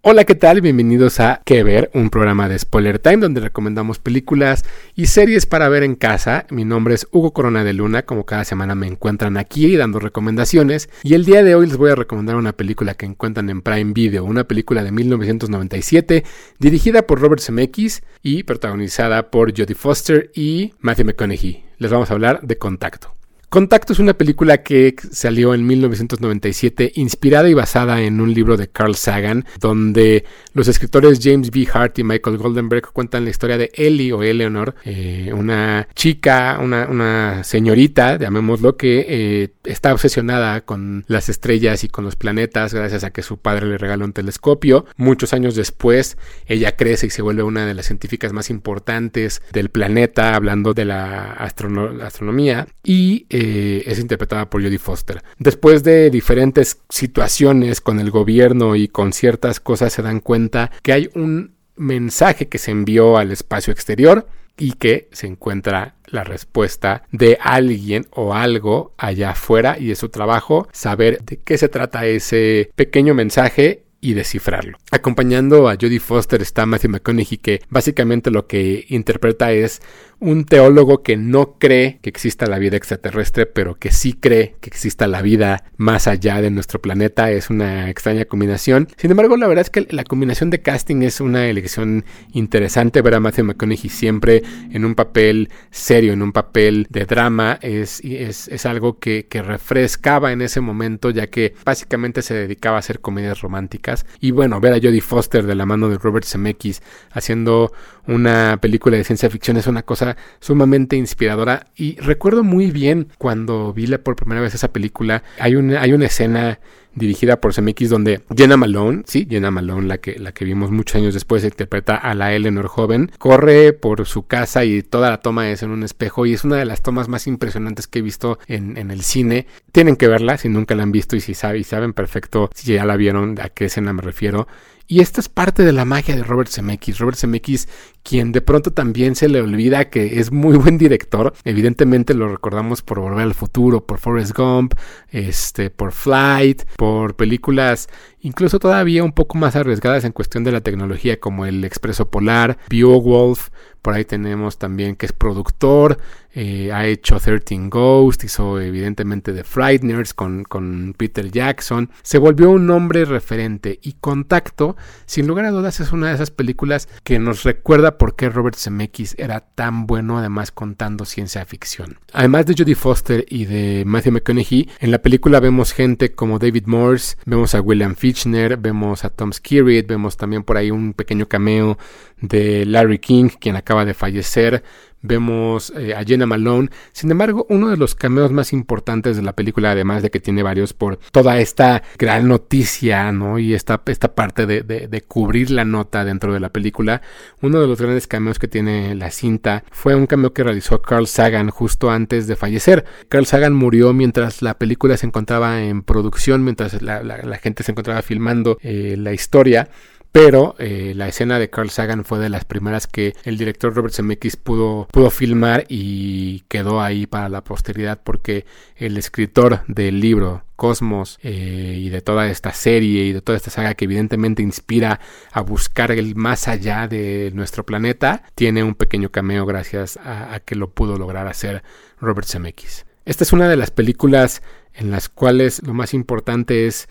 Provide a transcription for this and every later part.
Hola, ¿qué tal? Bienvenidos a Que Ver, un programa de Spoiler Time donde recomendamos películas y series para ver en casa. Mi nombre es Hugo Corona de Luna, como cada semana me encuentran aquí dando recomendaciones y el día de hoy les voy a recomendar una película que encuentran en Prime Video, una película de 1997 dirigida por Robert Zemeckis y protagonizada por Jodie Foster y Matthew McConaughey. Les vamos a hablar de Contacto. Contacto es una película que salió en 1997, inspirada y basada en un libro de Carl Sagan, donde los escritores James B. Hart y Michael Goldenberg cuentan la historia de Ellie o Eleanor, eh, una chica, una, señorita, llamémoslo, que eh, está obsesionada con las estrellas y con los planetas gracias a que su padre le regaló un telescopio. Muchos años después, ella crece y se vuelve una de las científicas más importantes del planeta, hablando de la astronomía. Y es interpretada por Jodie Foster. Después de diferentes situaciones con el gobierno y con ciertas cosas se dan cuenta que hay un mensaje que se envió al espacio exterior y que se encuentra la respuesta de alguien o algo allá afuera y es su trabajo saber de qué se trata ese pequeño mensaje y descifrarlo. Acompañando a Jodie Foster está Matthew McConaughey que básicamente lo que interpreta es un teólogo que no cree que exista la vida extraterrestre, pero que sí cree que exista la vida más allá de nuestro planeta. Es una extraña combinación. Sin embargo, la verdad es que la combinación de casting es una elección interesante. Ver a Matthew McConaughey siempre en un papel serio, en un papel de drama, es, es, es algo que, que refrescaba en ese momento, ya que básicamente se dedicaba a hacer comedias románticas. Y bueno, ver a Jodie Foster de la mano de Robert Zemeckis haciendo una película de ciencia ficción es una cosa sumamente inspiradora. Y recuerdo muy bien cuando vi por primera vez esa película, hay una, hay una escena dirigida por CMX donde Jenna Malone, sí, Jenna Malone, la que, la que vimos muchos años después, interpreta a la Eleanor joven, corre por su casa y toda la toma es en un espejo y es una de las tomas más impresionantes que he visto en, en el cine. Tienen que verla si nunca la han visto y si saben, y saben perfecto si ya la vieron a qué escena me refiero. Y esta es parte de la magia de Robert Zemeckis. Robert Zemeckis, quien de pronto también se le olvida que es muy buen director. Evidentemente lo recordamos por Volver al Futuro, por Forrest Gump, este, por Flight, por películas incluso todavía un poco más arriesgadas en cuestión de la tecnología como el Expreso Polar, Beowulf, por ahí tenemos también que es productor, eh, ha hecho 13 Ghosts, hizo evidentemente The Frighteners con, con Peter Jackson, se volvió un nombre referente y Contacto, sin lugar a dudas es una de esas películas que nos recuerda por qué Robert Zemeckis era tan bueno además contando ciencia ficción. Además de Jodie Foster y de Matthew McConaughey, en la película vemos gente como David Morse, vemos a William Fichtner, vemos a Tom Skerritt, vemos también por ahí un pequeño cameo de Larry King, quien acaba de fallecer. Vemos eh, a Jenna Malone. Sin embargo, uno de los cameos más importantes de la película, además de que tiene varios por toda esta gran noticia, ¿no? Y esta, esta parte de, de, cubrir la nota dentro de la película, uno de los grandes cameos que tiene la cinta fue un cameo que realizó Carl Sagan justo antes de fallecer. Carl Sagan murió mientras la película se encontraba en producción, mientras la, gente se encontraba filmando eh, la historia pero eh, la escena de Carl Sagan fue de las primeras que el director Robert Zemeckis pudo, pudo filmar y quedó ahí para la posteridad porque el escritor del libro Cosmos eh, y de toda esta serie y de toda esta saga que evidentemente inspira a buscar el más allá de nuestro planeta, tiene un pequeño cameo gracias a, a que lo pudo lograr hacer Robert Zemeckis. Esta es una de las películas en las cuales lo más importante es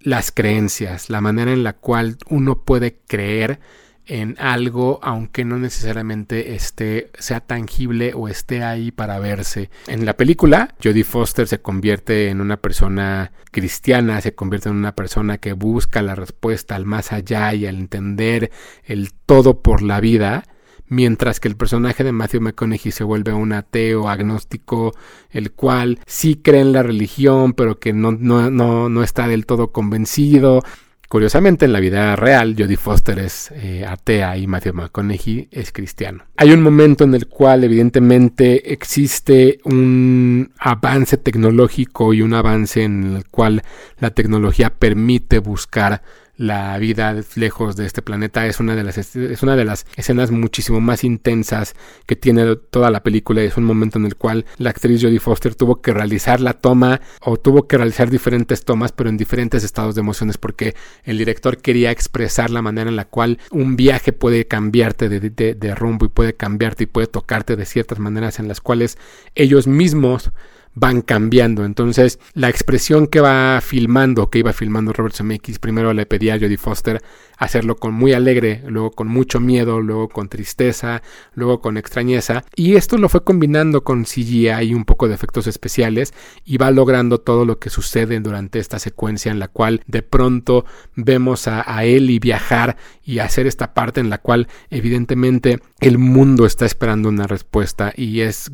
las creencias, la manera en la cual uno puede creer en algo aunque no necesariamente esté sea tangible o esté ahí para verse. En la película, Jodie Foster se convierte en una persona cristiana, se convierte en una persona que busca la respuesta al más allá y al entender el todo por la vida mientras que el personaje de Matthew McConaughey se vuelve un ateo agnóstico, el cual sí cree en la religión, pero que no, no, no, no está del todo convencido. Curiosamente, en la vida real, Jodie Foster es eh, atea y Matthew McConaughey es cristiano. Hay un momento en el cual, evidentemente, existe un avance tecnológico y un avance en el cual la tecnología permite buscar la vida lejos de este planeta es una de las es una de las escenas muchísimo más intensas que tiene toda la película. Es un momento en el cual la actriz Jodie Foster tuvo que realizar la toma o tuvo que realizar diferentes tomas pero en diferentes estados de emociones porque el director quería expresar la manera en la cual un viaje puede cambiarte de, de rumbo y puede cambiarte y puede tocarte de ciertas maneras en las cuales ellos mismos van cambiando. Entonces, la expresión que va filmando, que iba filmando Robert Zemeckis, primero le pedía a Jodie Foster hacerlo con muy alegre, luego con mucho miedo, luego con tristeza, luego con extrañeza, y esto lo fue combinando con CGI y un poco de efectos especiales y va logrando todo lo que sucede durante esta secuencia en la cual de pronto vemos a, a y viajar y hacer esta parte en la cual evidentemente el mundo está esperando una respuesta. Y es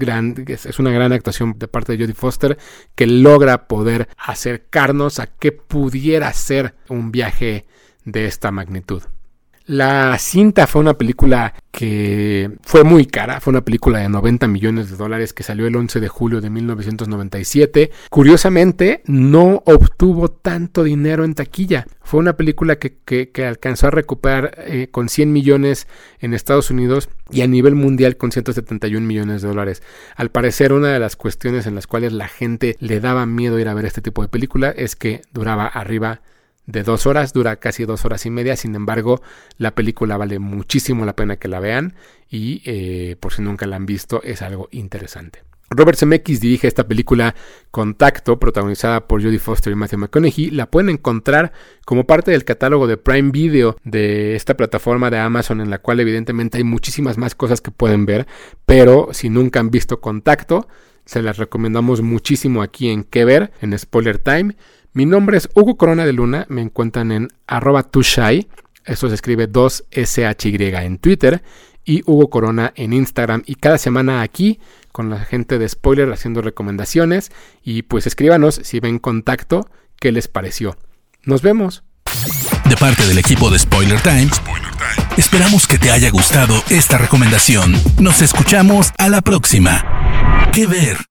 es, una gran actuación de parte de Jodie Foster que logra poder acercarnos a qué pudiera ser un viaje de esta magnitud. La cinta fue una película que fue muy cara, fue una película de 90 millones de dólares que salió el 11 de julio de 1997. Curiosamente, no obtuvo tanto dinero en taquilla. Fue una película que, alcanzó a recuperar eh, con 100 millones en Estados Unidos y a nivel mundial con 171 millones de dólares. Al parecer, una de las cuestiones en las cuales la gente le daba miedo ir a ver este tipo de película es que duraba arriba de dos horas, dura casi dos horas y media, sin embargo la película vale muchísimo la pena que la vean y eh, por si nunca la han visto es algo interesante. Robert Zemeckis dirige esta película Contacto, protagonizada por Jodie Foster y Matthew McConaughey. La pueden encontrar como parte del catálogo de Prime Video de esta plataforma de Amazon, en la cual evidentemente hay muchísimas más cosas que pueden ver. Pero si nunca han visto Contacto, se las recomendamos muchísimo aquí en Que Ver, en Spoiler Time. Mi nombre es Hugo Corona de Luna, me encuentran en arroba tushai, eso se escribe 2SHY en Twitter y Hugo Corona en Instagram y cada semana aquí con la gente de Spoiler haciendo recomendaciones y pues escríbanos si ven contacto qué les pareció. Nos vemos. De parte del equipo de Spoiler Times, esperamos que te haya gustado esta recomendación. Nos escuchamos a la próxima. ¿Qué ver?